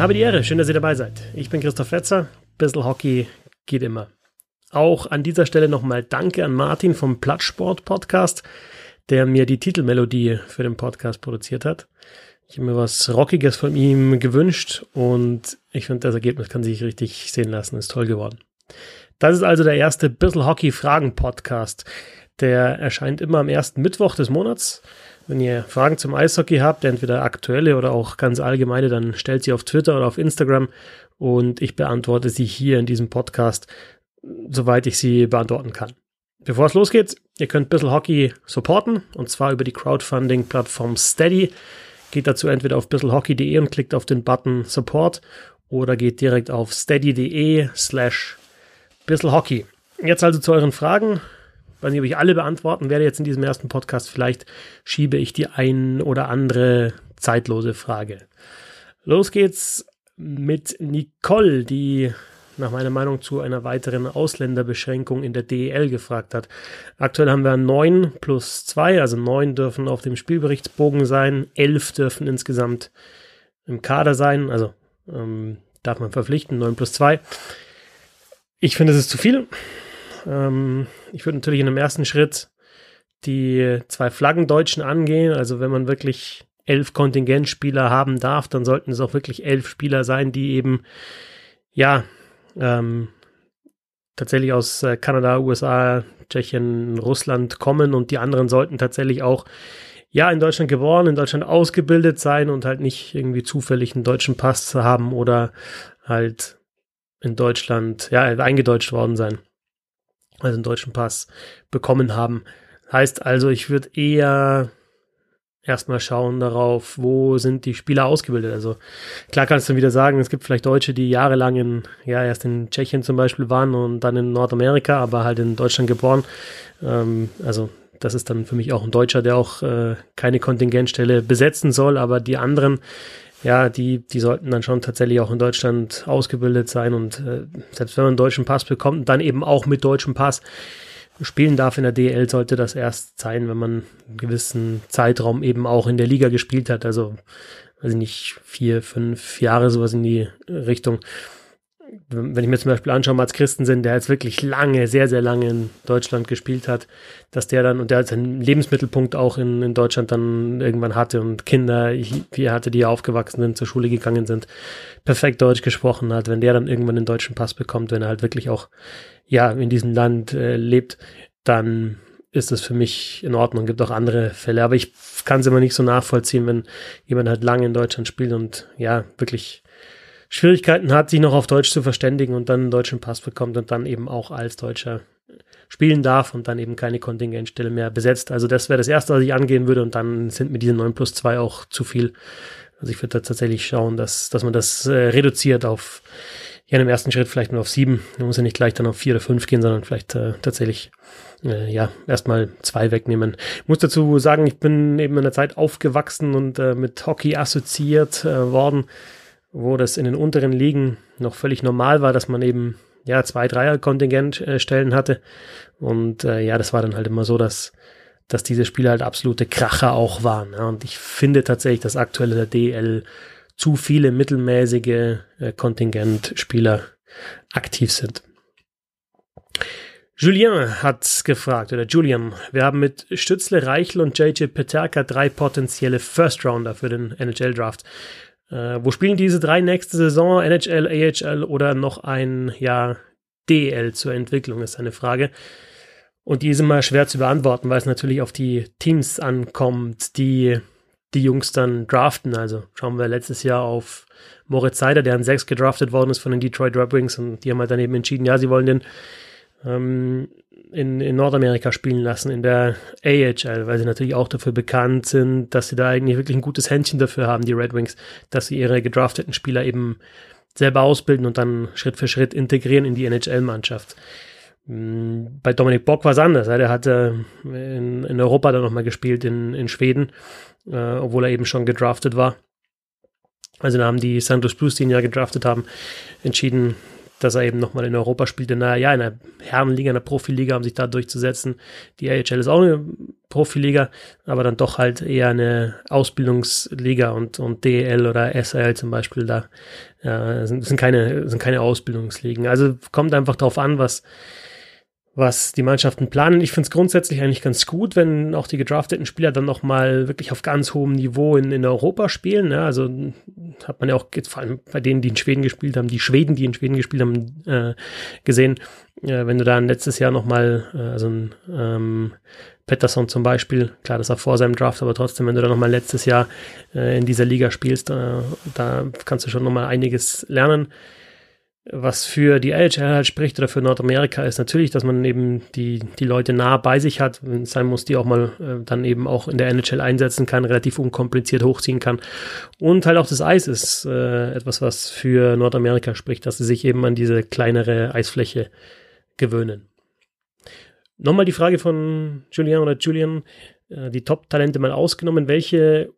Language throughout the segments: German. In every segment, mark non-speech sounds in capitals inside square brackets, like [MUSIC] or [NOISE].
Habe die Ehre, schön, dass ihr dabei seid. Ich bin Christoph Fetzer, Bissl Hockey geht immer. Auch an dieser Stelle nochmal Danke an Martin vom Plattsport Podcast, der mir die Titelmelodie für den Podcast produziert hat. Ich habe mir was Rockiges von ihm gewünscht und ich finde, das Ergebnis kann sich richtig sehen lassen. Ist toll geworden. Das ist also der erste Bissl Hockey Fragen Podcast. Der erscheint immer am ersten Mittwoch des Monats. Wenn ihr Fragen zum Eishockey habt, entweder aktuelle oder auch ganz allgemeine, dann stellt sie auf Twitter oder auf Instagram und ich beantworte sie hier in diesem Podcast, soweit ich sie beantworten kann. Bevor es losgeht, ihr könnt bisschen Hockey supporten und zwar über die Crowdfunding-Plattform Steady. Geht dazu entweder auf bisselhockey.de und klickt auf den Button Support oder geht direkt auf steady.de slash bisselhockey. Jetzt also zu euren Fragen weiß nicht, ob ich alle beantworten werde jetzt in diesem ersten Podcast. Vielleicht schiebe ich die ein oder andere zeitlose Frage. Los geht's mit Nicole, die nach meiner Meinung zu einer weiteren Ausländerbeschränkung in der DEL gefragt hat. Aktuell haben wir neun plus zwei, also neun dürfen auf dem Spielberichtsbogen sein, elf dürfen insgesamt im Kader sein, also ähm, darf man verpflichten, neun plus zwei. Ich finde, es ist zu viel. Ähm, ich würde natürlich in einem ersten Schritt die zwei Flaggendeutschen angehen. Also wenn man wirklich elf Kontingentspieler haben darf, dann sollten es auch wirklich elf Spieler sein, die eben, ja, ähm, tatsächlich aus äh, Kanada, USA, Tschechien, Russland kommen und die anderen sollten tatsächlich auch ja in Deutschland geboren, in Deutschland ausgebildet sein und halt nicht irgendwie zufällig einen deutschen Pass haben oder halt in Deutschland ja eingedeutscht worden sein also einen deutschen Pass bekommen haben. Heißt also, ich würde eher erstmal schauen darauf, wo sind die Spieler ausgebildet. Also klar kannst du wieder sagen, es gibt vielleicht Deutsche, die jahrelang in, ja, erst in Tschechien zum Beispiel waren und dann in Nordamerika, aber halt in Deutschland geboren. Ähm, also das ist dann für mich auch ein Deutscher, der auch äh, keine Kontingentstelle besetzen soll, aber die anderen, ja, die, die sollten dann schon tatsächlich auch in Deutschland ausgebildet sein und äh, selbst wenn man einen deutschen Pass bekommt, dann eben auch mit deutschem Pass spielen darf in der DL, sollte das erst sein, wenn man einen gewissen Zeitraum eben auch in der Liga gespielt hat. Also, weiß ich nicht, vier, fünf Jahre sowas in die Richtung wenn ich mir zum Beispiel anschaue, Mats Christensen, der jetzt wirklich lange, sehr, sehr lange in Deutschland gespielt hat, dass der dann, und der seinen Lebensmittelpunkt auch in, in Deutschland dann irgendwann hatte und Kinder, wie er hatte, die aufgewachsen sind, zur Schule gegangen sind, perfekt Deutsch gesprochen hat, wenn der dann irgendwann den deutschen Pass bekommt, wenn er halt wirklich auch, ja, in diesem Land äh, lebt, dann ist das für mich in Ordnung. Gibt auch andere Fälle, aber ich kann es immer nicht so nachvollziehen, wenn jemand halt lange in Deutschland spielt und ja, wirklich Schwierigkeiten hat, sich noch auf Deutsch zu verständigen und dann einen deutschen Pass bekommt und dann eben auch als Deutscher spielen darf und dann eben keine Kontingentstelle mehr besetzt. Also das wäre das Erste, was ich angehen würde und dann sind mir diese 9 plus 2 auch zu viel. Also ich würde da tatsächlich schauen, dass, dass man das äh, reduziert auf, ja, im ersten Schritt vielleicht nur auf sieben. Man muss ja nicht gleich dann auf vier oder fünf gehen, sondern vielleicht äh, tatsächlich, äh, ja, erstmal zwei wegnehmen. Ich muss dazu sagen, ich bin eben in der Zeit aufgewachsen und äh, mit Hockey assoziiert äh, worden wo das in den unteren Ligen noch völlig normal war, dass man eben ja zwei Dreier-Kontingentstellen äh, hatte. Und äh, ja, das war dann halt immer so, dass, dass diese Spiele halt absolute Kracher auch waren. Ja. Und ich finde tatsächlich, dass aktuell der DL zu viele mittelmäßige äh, Kontingentspieler aktiv sind. Julien hat gefragt, oder Julian, wir haben mit Stützle, Reichel und JJ Peterka drei potenzielle First-Rounder für den NHL-Draft. Äh, wo spielen diese drei nächste Saison? NHL, AHL oder noch ein Jahr DL zur Entwicklung, ist eine Frage. Und die ist immer schwer zu beantworten, weil es natürlich auf die Teams ankommt, die die Jungs dann draften. Also schauen wir letztes Jahr auf Moritz Seider, der an sechs gedraftet worden ist von den Detroit Red Wings und die haben halt dann eben entschieden, ja, sie wollen den ähm, in, in Nordamerika spielen lassen, in der AHL, weil sie natürlich auch dafür bekannt sind, dass sie da eigentlich wirklich ein gutes Händchen dafür haben, die Red Wings, dass sie ihre gedrafteten Spieler eben selber ausbilden und dann Schritt für Schritt integrieren in die NHL-Mannschaft. Mm, bei Dominik Bock war es anders. Der hatte in, in Europa dann nochmal gespielt, in, in Schweden, äh, obwohl er eben schon gedraftet war. Also da haben die Santos Blues, die ihn ja gedraftet haben, entschieden, dass er eben nochmal in Europa spielt, in der, ja, in der Herrenliga, in der Profiliga, um sich da durchzusetzen. Die AHL ist auch eine Profiliga, aber dann doch halt eher eine Ausbildungsliga und, und DL oder SL zum Beispiel da äh, sind, sind keine, sind keine Ausbildungsligen. Also kommt einfach drauf an, was, was die Mannschaften planen. Ich finde es grundsätzlich eigentlich ganz gut, wenn auch die gedrafteten Spieler dann nochmal wirklich auf ganz hohem Niveau in, in Europa spielen. Ja, also hat man ja auch jetzt vor allem bei denen, die in Schweden gespielt haben, die Schweden, die in Schweden gespielt haben, äh, gesehen. Äh, wenn du dann letztes Jahr nochmal, äh, also ein ähm, Pettersson zum Beispiel, klar, das war vor seinem Draft, aber trotzdem, wenn du da nochmal letztes Jahr äh, in dieser Liga spielst, äh, da kannst du schon nochmal einiges lernen was für die AHL halt spricht oder für Nordamerika ist natürlich, dass man eben die, die Leute nah bei sich hat, wenn es sein muss, die auch mal äh, dann eben auch in der NHL einsetzen kann, relativ unkompliziert hochziehen kann. Und halt auch das Eis ist äh, etwas, was für Nordamerika spricht, dass sie sich eben an diese kleinere Eisfläche gewöhnen. Nochmal die Frage von Julian oder Julian, äh, die Top-Talente mal ausgenommen, welche,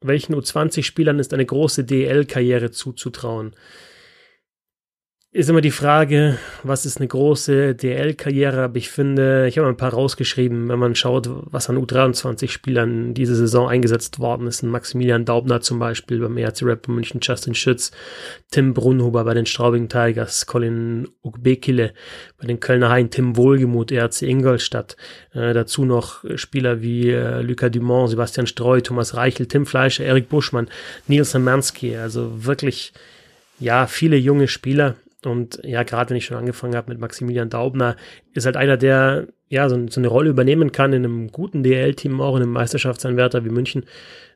welchen U20-Spielern ist eine große DL-Karriere zuzutrauen? Ist immer die Frage, was ist eine große DL-Karriere, aber ich finde, ich habe ein paar rausgeschrieben, wenn man schaut, was an U23-Spielern diese Saison eingesetzt worden ist. Maximilian Daubner zum Beispiel beim ERC Rap München, Justin Schütz, Tim Brunhuber bei den Straubing Tigers, Colin Ugbekile bei den Kölner Hain, Tim Wohlgemuth, ERC Ingolstadt. Äh, dazu noch Spieler wie äh, Lucas Dumont, Sebastian Streu, Thomas Reichel, Tim Fleischer, Erik Buschmann, Nils Samansky. Also wirklich, ja, viele junge Spieler und ja, gerade wenn ich schon angefangen habe mit Maximilian Daubner, ist halt einer, der ja so, so eine Rolle übernehmen kann in einem guten DL-Team, auch in einem Meisterschaftsanwärter wie München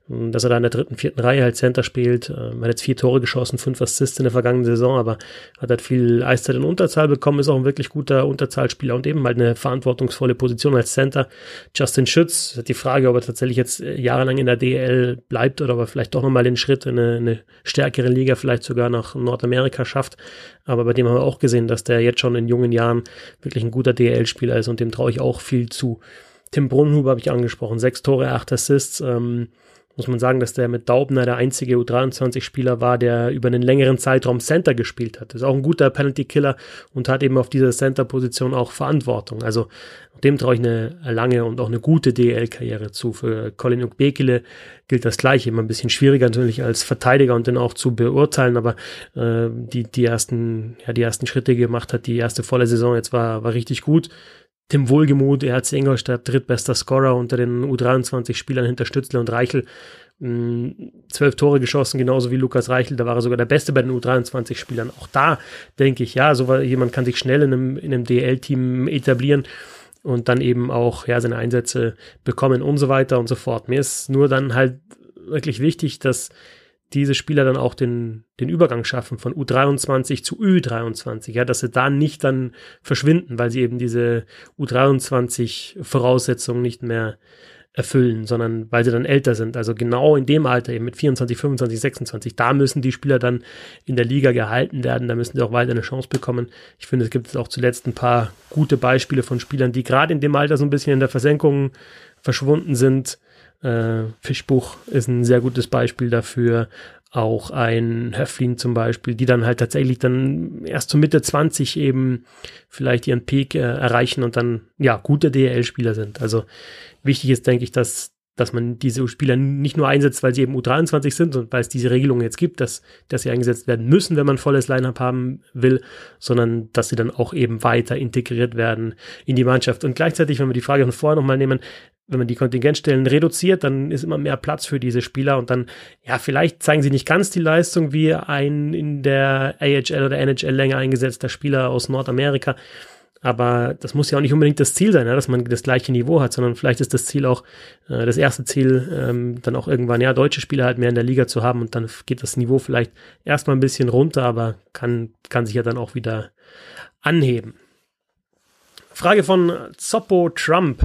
dass er da in der dritten, vierten Reihe halt Center spielt. Ähm, hat jetzt vier Tore geschossen, fünf Assists in der vergangenen Saison, aber hat halt viel Eiszeit in Unterzahl bekommen, ist auch ein wirklich guter Unterzahlspieler und eben halt eine verantwortungsvolle Position als Center. Justin Schütz hat die Frage, ob er tatsächlich jetzt äh, jahrelang in der DL bleibt oder ob er vielleicht doch nochmal den Schritt in eine, eine stärkere Liga, vielleicht sogar nach Nordamerika schafft. Aber bei dem haben wir auch gesehen, dass der jetzt schon in jungen Jahren wirklich ein guter DL-Spieler ist und dem traue ich auch viel zu. Tim Brunnhuber habe ich angesprochen, sechs Tore, acht Assists. Ähm, muss man sagen, dass der mit Daubner der einzige U23-Spieler war, der über einen längeren Zeitraum Center gespielt hat. Ist auch ein guter Penalty-Killer und hat eben auf dieser Center-Position auch Verantwortung. Also dem traue ich eine lange und auch eine gute DL-Karriere zu. Für Colin Ukbekele gilt das gleiche. Immer ein bisschen schwieriger natürlich als Verteidiger und den auch zu beurteilen, aber äh, die, die ersten, ja, die ersten Schritte gemacht hat, die erste volle Saison jetzt war, war richtig gut. Tim Wohlgemuth, er hat Ingolstadt drittbester Scorer unter den U23-Spielern hinter Stützle und Reichel. Mm, zwölf Tore geschossen, genauso wie Lukas Reichel. Da war er sogar der Beste bei den U23-Spielern. Auch da denke ich, ja, so jemand kann sich schnell in einem, in einem DL-Team etablieren und dann eben auch ja, seine Einsätze bekommen und so weiter und so fort. Mir ist nur dann halt wirklich wichtig, dass diese Spieler dann auch den, den Übergang schaffen von U23 zu Ü23, ja, dass sie da nicht dann verschwinden, weil sie eben diese U23-Voraussetzungen nicht mehr erfüllen, sondern weil sie dann älter sind. Also genau in dem Alter, eben mit 24, 25, 26, da müssen die Spieler dann in der Liga gehalten werden, da müssen sie auch weiter eine Chance bekommen. Ich finde, es gibt auch zuletzt ein paar gute Beispiele von Spielern, die gerade in dem Alter so ein bisschen in der Versenkung verschwunden sind, äh, Fischbuch ist ein sehr gutes Beispiel dafür. Auch ein Höflin zum Beispiel, die dann halt tatsächlich dann erst zur Mitte 20 eben vielleicht ihren Peak äh, erreichen und dann ja gute DL-Spieler sind. Also wichtig ist, denke ich, dass dass man diese Spieler nicht nur einsetzt, weil sie eben U23 sind und weil es diese Regelung jetzt gibt, dass, dass sie eingesetzt werden müssen, wenn man volles Line-Up haben will, sondern dass sie dann auch eben weiter integriert werden in die Mannschaft. Und gleichzeitig, wenn wir die Frage von vorher nochmal nehmen, wenn man die Kontingentstellen reduziert, dann ist immer mehr Platz für diese Spieler und dann, ja, vielleicht zeigen sie nicht ganz die Leistung wie ein in der AHL oder NHL länger eingesetzter Spieler aus Nordamerika. Aber das muss ja auch nicht unbedingt das Ziel sein, ja, dass man das gleiche Niveau hat, sondern vielleicht ist das Ziel auch, äh, das erste Ziel, ähm, dann auch irgendwann, ja, deutsche Spieler halt mehr in der Liga zu haben und dann geht das Niveau vielleicht erstmal ein bisschen runter, aber kann, kann sich ja dann auch wieder anheben. Frage von Zoppo Trump.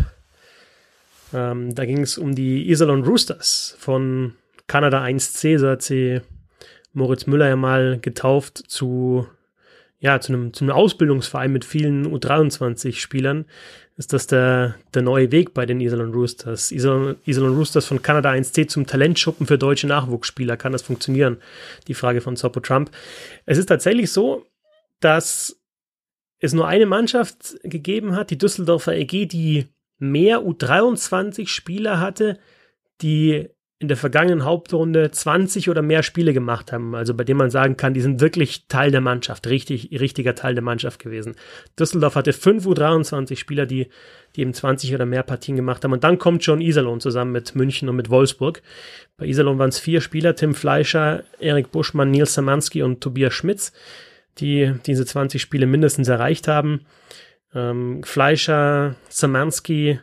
Ähm, da ging es um die Iserlohn Roosters von Kanada 1C, so hat sie Moritz Müller ja mal getauft zu, ja, zu einem, zu einem Ausbildungsverein mit vielen U23-Spielern. Ist das der, der neue Weg bei den Iserlohn Roosters? Iserlohn, Roosters von Kanada 1C zum Talentschuppen für deutsche Nachwuchsspieler. Kann das funktionieren? Die Frage von Zoppo Trump. Es ist tatsächlich so, dass es nur eine Mannschaft gegeben hat, die Düsseldorfer EG, die mehr U23 Spieler hatte, die in der vergangenen Hauptrunde 20 oder mehr Spiele gemacht haben, also bei denen man sagen kann, die sind wirklich Teil der Mannschaft, richtig, richtiger Teil der Mannschaft gewesen. Düsseldorf hatte 5 U23 Spieler, die, die eben 20 oder mehr Partien gemacht haben. Und dann kommt schon Iserlohn zusammen mit München und mit Wolfsburg. Bei Iserlohn waren es vier Spieler, Tim Fleischer, Erik Buschmann, Nils Samanski und Tobias Schmitz, die diese 20 Spiele mindestens erreicht haben. Ähm, Fleischer, Samanski,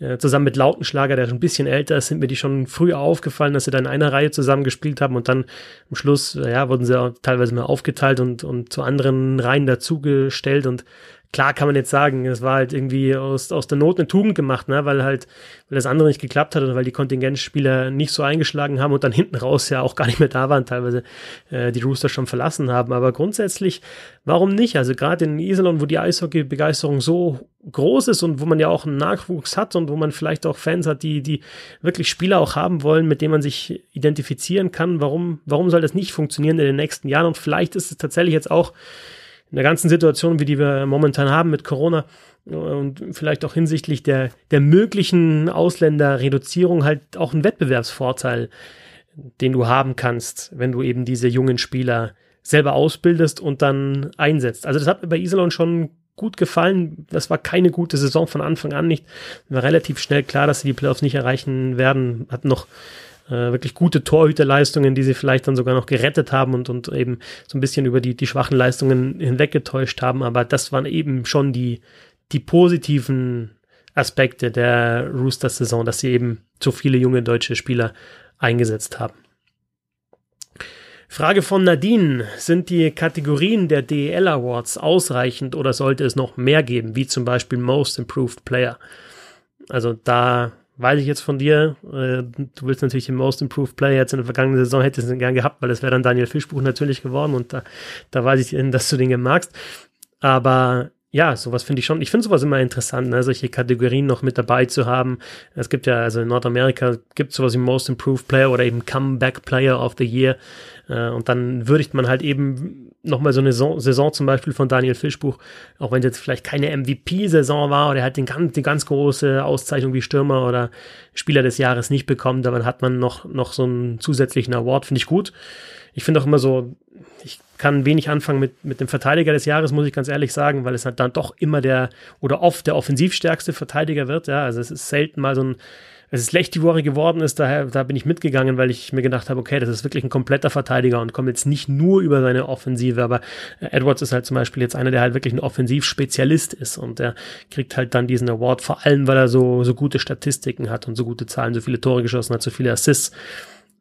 äh, zusammen mit Lautenschlager, der schon ein bisschen älter ist, sind mir die schon früh aufgefallen, dass sie da in einer Reihe zusammen gespielt haben und dann am Schluss, ja, wurden sie auch teilweise mal aufgeteilt und, und zu anderen Reihen dazugestellt und klar kann man jetzt sagen, es war halt irgendwie aus, aus der Not eine Tugend gemacht, ne? weil halt, weil das andere nicht geklappt hat oder weil die Kontingentspieler nicht so eingeschlagen haben und dann hinten raus ja auch gar nicht mehr da waren, teilweise äh, die Rooster schon verlassen haben. Aber grundsätzlich, warum nicht? Also gerade in Iserlohn, wo die Eishockey-Begeisterung so groß ist und wo man ja auch einen Nachwuchs hat und wo man vielleicht auch Fans hat, die, die wirklich Spieler auch haben wollen, mit denen man sich identifizieren kann, warum, warum soll das nicht funktionieren in den nächsten Jahren? Und vielleicht ist es tatsächlich jetzt auch in der ganzen Situation, wie die wir momentan haben mit Corona und vielleicht auch hinsichtlich der, der möglichen Ausländerreduzierung halt auch ein Wettbewerbsvorteil, den du haben kannst, wenn du eben diese jungen Spieler selber ausbildest und dann einsetzt. Also das hat mir bei Iserlohn schon gut gefallen. Das war keine gute Saison von Anfang an nicht. War relativ schnell klar, dass sie die Playoffs nicht erreichen werden. Hat noch äh, wirklich gute Torhüterleistungen, die sie vielleicht dann sogar noch gerettet haben und, und eben so ein bisschen über die, die schwachen Leistungen hinweggetäuscht haben. Aber das waren eben schon die, die positiven Aspekte der Roosters-Saison, dass sie eben so viele junge deutsche Spieler eingesetzt haben. Frage von Nadine. Sind die Kategorien der DEL Awards ausreichend oder sollte es noch mehr geben, wie zum Beispiel Most Improved Player? Also da weiß ich jetzt von dir, äh, du willst natürlich den Most Improved Player jetzt in der vergangenen Saison hättest du gern gehabt, weil das wäre dann Daniel Fischbuch natürlich geworden und da, da weiß ich, dass du den magst. Aber ja, sowas finde ich schon. Ich finde sowas immer interessant, ne, solche Kategorien noch mit dabei zu haben. Es gibt ja, also in Nordamerika gibt es sowas wie Most Improved Player oder eben Comeback Player of the Year. Äh, und dann würdigt man halt eben nochmal so eine Saison, Saison zum Beispiel von Daniel Fischbuch, auch wenn es jetzt vielleicht keine MVP-Saison war oder er hat den ganz, die ganz große Auszeichnung wie Stürmer oder Spieler des Jahres nicht bekommen, dann hat man noch, noch so einen zusätzlichen Award, finde ich gut. Ich finde auch immer so, ich kann wenig anfangen mit, mit dem Verteidiger des Jahres, muss ich ganz ehrlich sagen, weil es halt dann doch immer der oder oft der offensivstärkste Verteidiger wird. Ja, also es ist selten mal so ein, es ist Woche geworden ist, daher, da bin ich mitgegangen, weil ich mir gedacht habe, okay, das ist wirklich ein kompletter Verteidiger und kommt jetzt nicht nur über seine Offensive, aber Edwards ist halt zum Beispiel jetzt einer, der halt wirklich ein Offensivspezialist ist und der kriegt halt dann diesen Award, vor allem, weil er so, so gute Statistiken hat und so gute Zahlen, so viele Tore geschossen hat, so viele Assists.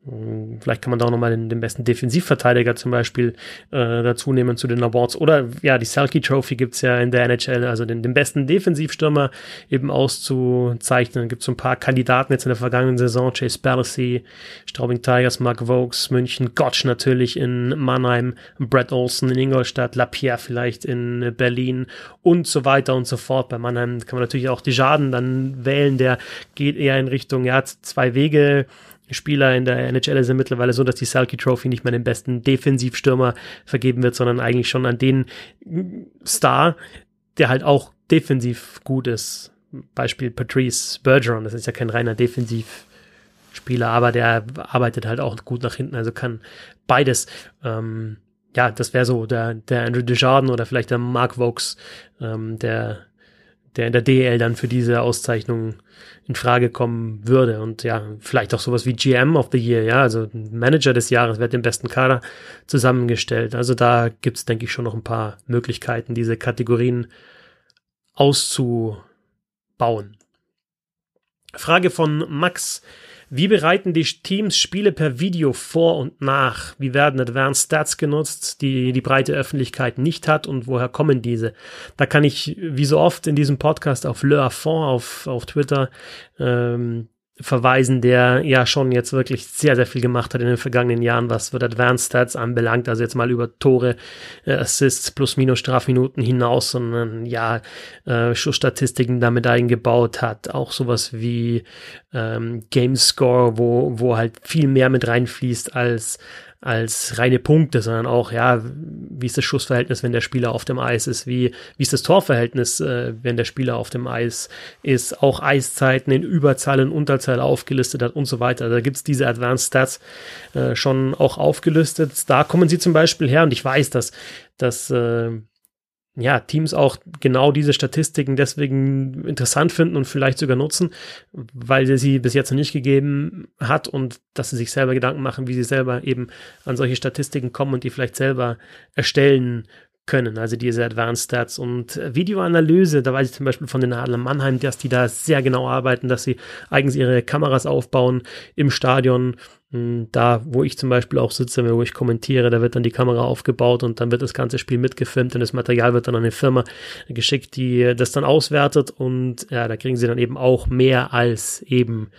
Vielleicht kann man da auch nochmal den, den besten Defensivverteidiger zum Beispiel äh, dazu nehmen zu den Awards. Oder ja, die Selkie Trophy gibt's ja in der NHL, also den, den besten Defensivstürmer eben auszuzeichnen. Gibt so ein paar Kandidaten jetzt in der vergangenen Saison. Chase Balassi, Straubing Tigers, Mark Vokes, München, Gotch natürlich in Mannheim, Brett Olsen in Ingolstadt, Lapierre vielleicht in Berlin und so weiter und so fort. Bei Mannheim kann man natürlich auch die Schaden dann wählen. Der geht eher in Richtung, ja, zwei Wege Spieler in der NHL ist ja mittlerweile so, dass die Selkie Trophy nicht mehr den besten Defensivstürmer vergeben wird, sondern eigentlich schon an den Star, der halt auch defensiv gut ist. Beispiel Patrice Bergeron, das ist ja kein reiner Defensivspieler, aber der arbeitet halt auch gut nach hinten, also kann beides. Ähm, ja, das wäre so der, der Andrew Desjardins oder vielleicht der Mark Vokes, ähm, der der in der DL dann für diese Auszeichnung in Frage kommen würde. Und ja, vielleicht auch sowas wie GM of the Year, ja, also Manager des Jahres wird den besten Kader zusammengestellt. Also da gibt's denke ich, schon noch ein paar Möglichkeiten, diese Kategorien auszubauen. Frage von Max. Wie bereiten die Teams Spiele per Video vor und nach? Wie werden Advanced Stats genutzt, die die breite Öffentlichkeit nicht hat und woher kommen diese? Da kann ich, wie so oft in diesem Podcast, auf Le Affond auf, auf Twitter ähm, verweisen, der ja schon jetzt wirklich sehr, sehr viel gemacht hat in den vergangenen Jahren, was wird Advanced Stats anbelangt, also jetzt mal über Tore, äh, Assists, plus minus Strafminuten hinaus, sondern ja, äh, Schussstatistiken damit eingebaut hat, auch sowas wie ähm, Game Score, wo, wo halt viel mehr mit reinfließt als als reine Punkte, sondern auch, ja, wie ist das Schussverhältnis, wenn der Spieler auf dem Eis ist, wie, wie ist das Torverhältnis, äh, wenn der Spieler auf dem Eis ist, auch Eiszeiten in Überzahl und Unterzahl aufgelistet hat und so weiter. Da gibt's diese Advanced Stats äh, schon auch aufgelistet. Da kommen sie zum Beispiel her und ich weiß, dass, dass äh, ja, Teams auch genau diese Statistiken deswegen interessant finden und vielleicht sogar nutzen, weil sie sie bis jetzt noch nicht gegeben hat und dass sie sich selber Gedanken machen, wie sie selber eben an solche Statistiken kommen und die vielleicht selber erstellen können, also diese Advanced Stats und Videoanalyse, da weiß ich zum Beispiel von den Adler Mannheim, dass die da sehr genau arbeiten, dass sie eigens ihre Kameras aufbauen im Stadion da, wo ich zum Beispiel auch sitze, wo ich kommentiere, da wird dann die Kamera aufgebaut und dann wird das ganze Spiel mitgefilmt und das Material wird dann an eine Firma geschickt, die das dann auswertet und ja, da kriegen sie dann eben auch mehr als eben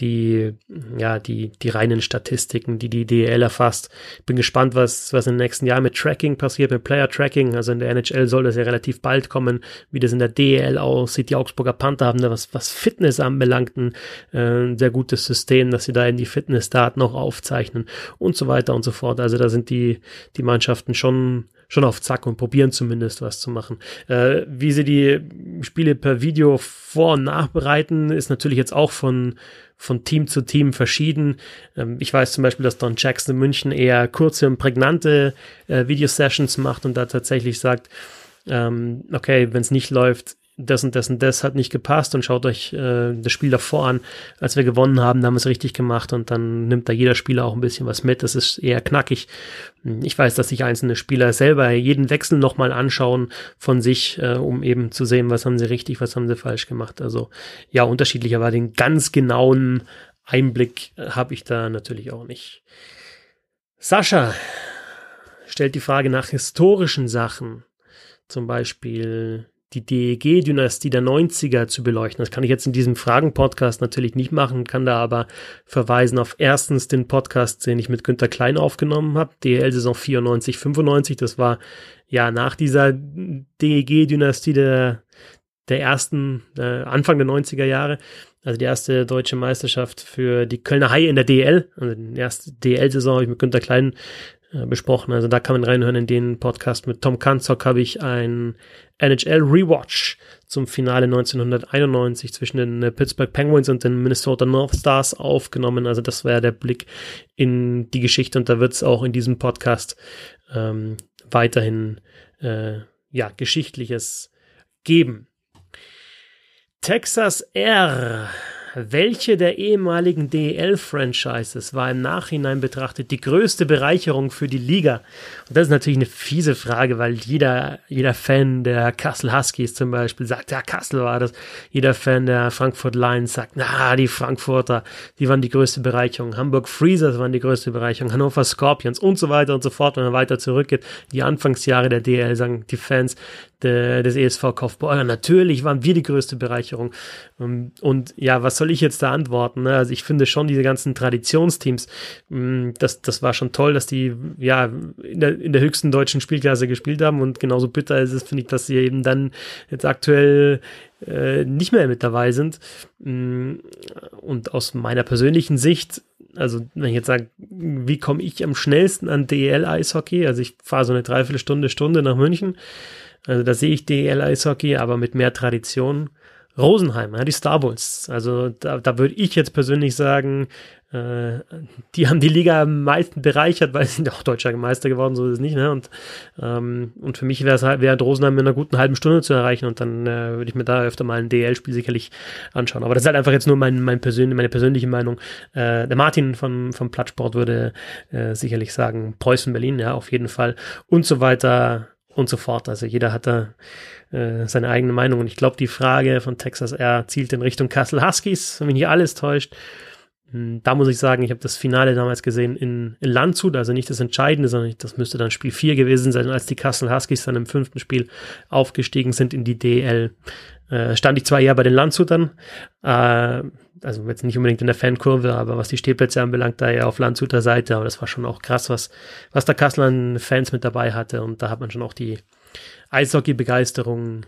die, ja, die, die reinen Statistiken, die die DL erfasst. Bin gespannt, was, was im nächsten Jahr mit Tracking passiert, mit Player Tracking. Also in der NHL soll das ja relativ bald kommen, wie das in der DL aussieht. Die Augsburger Panther haben da was, was Fitness anbelangt, ein äh, sehr gutes System, dass sie da in die Fitnessdaten Daten auch aufzeichnen und so weiter und so fort. Also da sind die, die Mannschaften schon schon auf Zack und probieren zumindest was zu machen. Äh, wie sie die Spiele per Video vor- und nachbereiten, ist natürlich jetzt auch von, von Team zu Team verschieden. Ähm, ich weiß zum Beispiel, dass Don Jackson in München eher kurze und prägnante äh, Video-Sessions macht und da tatsächlich sagt, ähm, okay, wenn es nicht läuft, das und das und das hat nicht gepasst und schaut euch äh, das Spiel davor an. Als wir gewonnen haben, haben wir es richtig gemacht und dann nimmt da jeder Spieler auch ein bisschen was mit. Das ist eher knackig. Ich weiß, dass sich einzelne Spieler selber jeden Wechsel nochmal anschauen von sich, äh, um eben zu sehen, was haben sie richtig, was haben sie falsch gemacht. Also ja, unterschiedlich, aber den ganz genauen Einblick äh, habe ich da natürlich auch nicht. Sascha stellt die Frage nach historischen Sachen. Zum Beispiel die DEG-Dynastie der 90er zu beleuchten. Das kann ich jetzt in diesem Fragen-Podcast natürlich nicht machen, kann da aber verweisen auf erstens den Podcast, den ich mit Günter Klein aufgenommen habe, DEL-Saison 94, 95. Das war ja nach dieser DEG-Dynastie der, der ersten, äh, Anfang der 90er Jahre. Also die erste deutsche Meisterschaft für die Kölner Haie in der DL. Also die erste DL-Saison habe ich mit Günter Klein äh, besprochen. Also da kann man reinhören. In den Podcast mit Tom Kanzock habe ich ein NHL Rewatch zum Finale 1991 zwischen den äh, Pittsburgh Penguins und den Minnesota North Stars aufgenommen. Also das wäre der Blick in die Geschichte und da wird es auch in diesem Podcast ähm, weiterhin äh, ja Geschichtliches geben. Texas Air welche der ehemaligen DEL-Franchises war im Nachhinein betrachtet die größte Bereicherung für die Liga? Und das ist natürlich eine fiese Frage, weil jeder, jeder Fan der Kassel Huskies zum Beispiel sagt, ja, Kassel war das. Jeder Fan der Frankfurt Lions sagt, na, die Frankfurter, die waren die größte Bereicherung. Hamburg Freezers waren die größte Bereicherung. Hannover Scorpions und so weiter und so fort. Wenn man weiter zurückgeht, die Anfangsjahre der DL sagen die Fans, de, des ESV Kaufbeurer. Natürlich waren wir die größte Bereicherung. Ähm, und ja, was soll ich jetzt da antworten? Ne? Also ich finde schon diese ganzen Traditionsteams, mm, das, das war schon toll, dass die ja in der, in der höchsten deutschen Spielklasse gespielt haben. Und genauso bitter ist es, finde ich, dass sie eben dann jetzt aktuell äh, nicht mehr mit dabei sind. Mm, und aus meiner persönlichen Sicht also wenn ich jetzt sage, wie komme ich am schnellsten an DEL-Eishockey? Also ich fahre so eine Dreiviertelstunde, Stunde nach München also da sehe ich DEL Eishockey, aber mit mehr Tradition. Rosenheim, ja, die Star Bulls. Also da, da würde ich jetzt persönlich sagen, äh, die haben die Liga am meisten bereichert, weil sie sind auch deutscher Meister geworden, so ist es nicht. Ne? Und, ähm, und für mich wäre es halt, wäre Rosenheim in einer guten halben Stunde zu erreichen und dann äh, würde ich mir da öfter mal ein DL-Spiel sicherlich anschauen. Aber das ist halt einfach jetzt nur mein, mein persönlich, meine persönliche Meinung. Äh, der Martin vom, vom Plattsport würde äh, sicherlich sagen, Preußen Berlin, ja, auf jeden Fall. Und so weiter und so fort. Also jeder hat da äh, seine eigene Meinung. Und ich glaube, die Frage von Texas Air zielt in Richtung Castle Huskies, wenn mich nicht alles täuscht. Hm, da muss ich sagen, ich habe das Finale damals gesehen in, in Landshut, also nicht das Entscheidende, sondern das müsste dann Spiel 4 gewesen sein, als die Castle Huskies dann im fünften Spiel aufgestiegen sind in die DL. Äh, stand ich zwar eher bei den Landshutern, äh, also jetzt nicht unbedingt in der Fankurve, aber was die Stehplätze anbelangt, da eher auf Landshuter Seite, aber das war schon auch krass, was, was der Kassel an Fans mit dabei hatte und da hat man schon auch die Eishockey-Begeisterung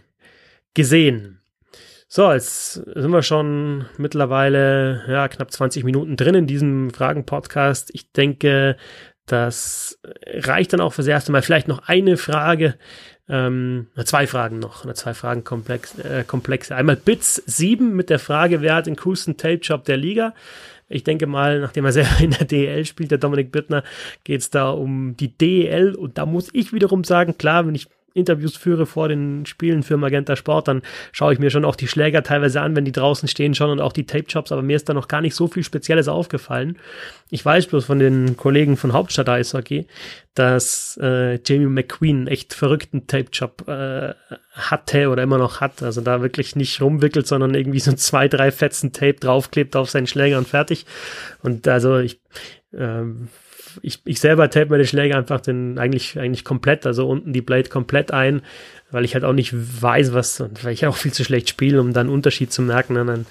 gesehen. So, jetzt sind wir schon mittlerweile ja, knapp 20 Minuten drin in diesem Fragen-Podcast. Ich denke, Das reicht dann auch fürs erste Mal. Vielleicht noch eine Frage, ähm, zwei Fragen noch, zwei Fragen komplex, äh, komplexe. Einmal Bits 7 mit der Frage, wer hat den coolsten Tape-Job der Liga? Ich denke mal, nachdem er selber [LAUGHS] in der DEL spielt, der Dominik Bittner, geht es da um die DEL und da muss ich wiederum sagen, klar, wenn ich Interviews führe vor den Spielen für Magenta Sport, dann schaue ich mir schon auch die Schläger teilweise an, wenn die draußen stehen schon und auch die Tape Chops, aber mir ist da noch gar nicht so viel Spezielles aufgefallen. Ich weiß bloß von den Kollegen von Hauptstadt Eishockey, dass äh, Jamie McQueen echt verrückten Tape Chop äh, hatte oder immer noch hat. Also da wirklich nicht rumwickelt, sondern irgendwie so zwei, drei Fetzen Tape draufklebt auf seinen Schläger und fertig. Und also ich ähm, ich, ich selber tape meine Schläge einfach den, eigentlich, eigentlich komplett, also unten die Blade komplett ein, weil ich halt auch nicht weiß, was, und weil ich auch viel zu schlecht spiele, um dann einen Unterschied zu merken. Und dann,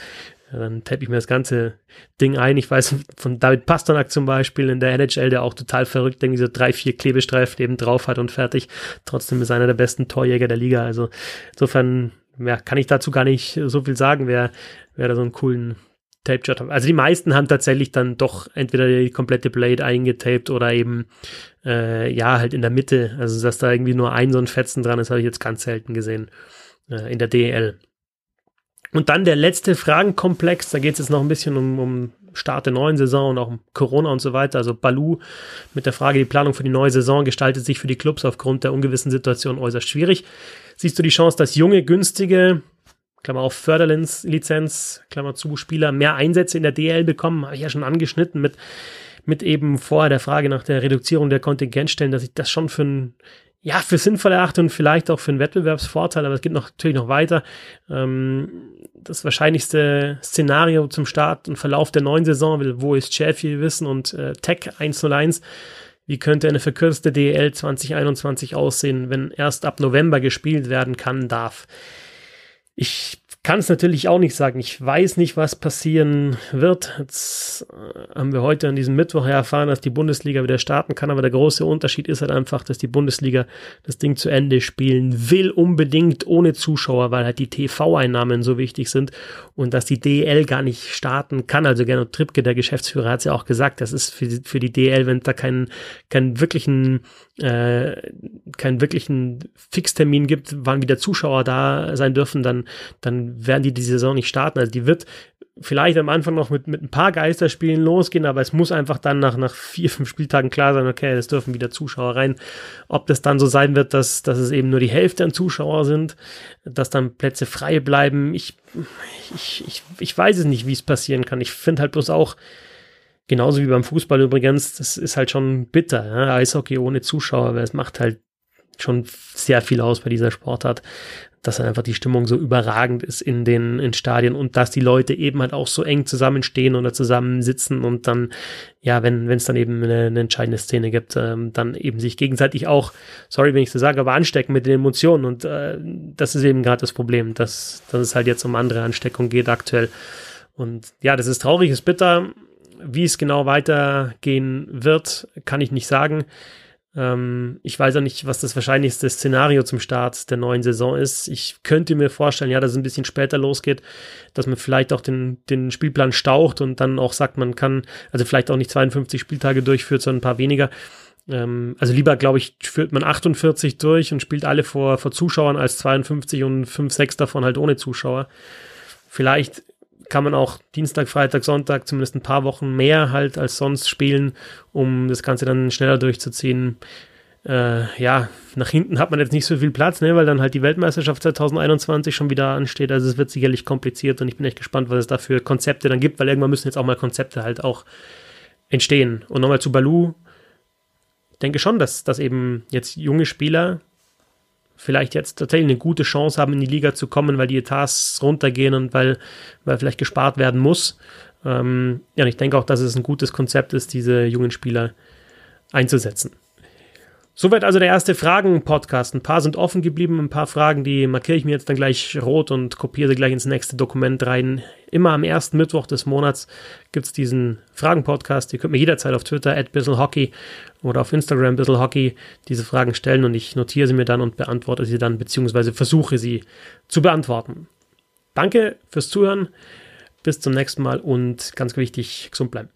dann tape ich mir das ganze Ding ein. Ich weiß von David Pasternak zum Beispiel in der NHL, der auch total verrückt irgendwie so drei, vier Klebestreifen eben drauf hat und fertig. Trotzdem ist einer der besten Torjäger der Liga. Also insofern ja, kann ich dazu gar nicht so viel sagen, wer, wer da so einen coolen Tape Shot Also die meisten haben tatsächlich dann doch entweder die komplette Blade eingetaped oder eben äh, ja halt in der Mitte. Also dass da irgendwie nur ein so ein Fetzen dran ist, habe ich jetzt ganz selten gesehen äh, in der DL. Und dann der letzte Fragenkomplex, da geht es jetzt noch ein bisschen um, um Start der neuen Saison und auch um Corona und so weiter. Also Balu mit der Frage, die Planung für die neue Saison gestaltet sich für die Clubs aufgrund der ungewissen Situation äußerst schwierig. Siehst du die Chance, dass junge, günstige, Klammer auf Förderlizenz, Klammer zu, Spieler mehr Einsätze in der DL bekommen, habe ich ja schon angeschnitten mit, mit eben vorher der Frage nach der Reduzierung der Kontingentstellen, dass ich das schon für ein, ja, für sinnvoll erachte und vielleicht auch für einen Wettbewerbsvorteil, aber es geht noch, natürlich noch weiter. Ähm, das wahrscheinlichste Szenario zum Start und Verlauf der neuen Saison wo ist Sheffield Wissen und äh, Tech 101 wie könnte eine verkürzte DL 2021 aussehen, wenn erst ab November gespielt werden kann, darf? Ich kann es natürlich auch nicht sagen. Ich weiß nicht, was passieren wird. Jetzt äh, haben wir heute an diesem Mittwoch erfahren, dass die Bundesliga wieder starten kann, aber der große Unterschied ist halt einfach, dass die Bundesliga das Ding zu Ende spielen will, unbedingt ohne Zuschauer, weil halt die TV-Einnahmen so wichtig sind und dass die DL gar nicht starten kann. Also Gernot Trippke, der Geschäftsführer, hat es ja auch gesagt, das ist für, für die DL, wenn da keinen, keinen wirklichen, äh, keinen wirklichen Fixtermin gibt, wann wieder Zuschauer da sein dürfen, dann, dann werden die die Saison nicht starten. Also die wird vielleicht am Anfang noch mit, mit ein paar Geisterspielen losgehen, aber es muss einfach dann nach, nach vier, fünf Spieltagen klar sein, okay, es dürfen wieder Zuschauer rein. Ob das dann so sein wird, dass, dass es eben nur die Hälfte an Zuschauer sind, dass dann Plätze frei bleiben, ich, ich, ich, ich weiß es nicht, wie es passieren kann. Ich finde halt bloß auch, genauso wie beim Fußball übrigens, das ist halt schon bitter, ja? Eishockey ohne Zuschauer, weil es macht halt schon sehr viel aus bei dieser Sportart dass dann einfach die Stimmung so überragend ist in den in Stadien und dass die Leute eben halt auch so eng zusammenstehen oder zusammensitzen und dann, ja, wenn es dann eben eine, eine, entscheidende Szene gibt, ähm, dann eben sich gegenseitig auch, sorry, wenn ich so sage, aber anstecken mit den Emotionen und äh, das ist eben gerade das Problem, dass, dass es halt jetzt um andere Ansteckung geht aktuell. Und ja, das ist traurig, ist bitter. Wie es genau weitergehen wird, kann ich nicht sagen. Ähm, ich weiß auch nicht, was das wahrscheinlichste Szenario zum Start der neuen Saison ist. Ich könnte mir vorstellen, ja, dass es ein bisschen später losgeht, dass man vielleicht auch den, den Spielplan staucht und dann auch sagt, man kann, also vielleicht auch nicht 52 Spieltage durchführt, sondern ein paar weniger. Ähm, also lieber, glaube ich, führt man 48 durch und spielt alle vor, vor Zuschauern als 52 und 5, 6 davon halt ohne Zuschauer. Vielleicht kann man auch Dienstag, Freitag, Sonntag zumindest ein paar Wochen mehr halt als sonst spielen, um das Ganze dann schneller durchzuziehen. Äh, ja, nach hinten hat man jetzt nicht so viel Platz, ne, weil dann halt die Weltmeisterschaft 2021 schon wieder ansteht. Also es wird sicherlich kompliziert und ich bin echt gespannt, was es da für Konzepte dann gibt, weil irgendwann müssen jetzt auch mal Konzepte halt auch entstehen. Und nochmal zu Balu. Ich denke schon, dass, dass eben jetzt junge Spieler vielleicht jetzt tatsächlich eine gute Chance haben, in die Liga zu kommen, weil die Etats runtergehen und weil, weil vielleicht gespart werden muss. Ähm, ja, und ich denke auch, dass es ein gutes Konzept ist, diese jungen Spieler einzusetzen. Soweit also der erste Fragen-Podcast. Ein paar sind offen geblieben, ein paar Fragen, die markiere ich mir jetzt dann gleich rot und kopiere sie gleich ins nächste Dokument rein. Immer am ersten Mittwoch des Monats gibt es diesen Fragen-Podcast. Ihr könnt mir jederzeit auf Twitter at Hockey oder auf Instagram Hockey diese Fragen stellen und ich notiere sie mir dann und beantworte sie dann, beziehungsweise versuche sie zu beantworten. Danke fürs Zuhören. Bis zum nächsten Mal und ganz wichtig, gesund bleiben.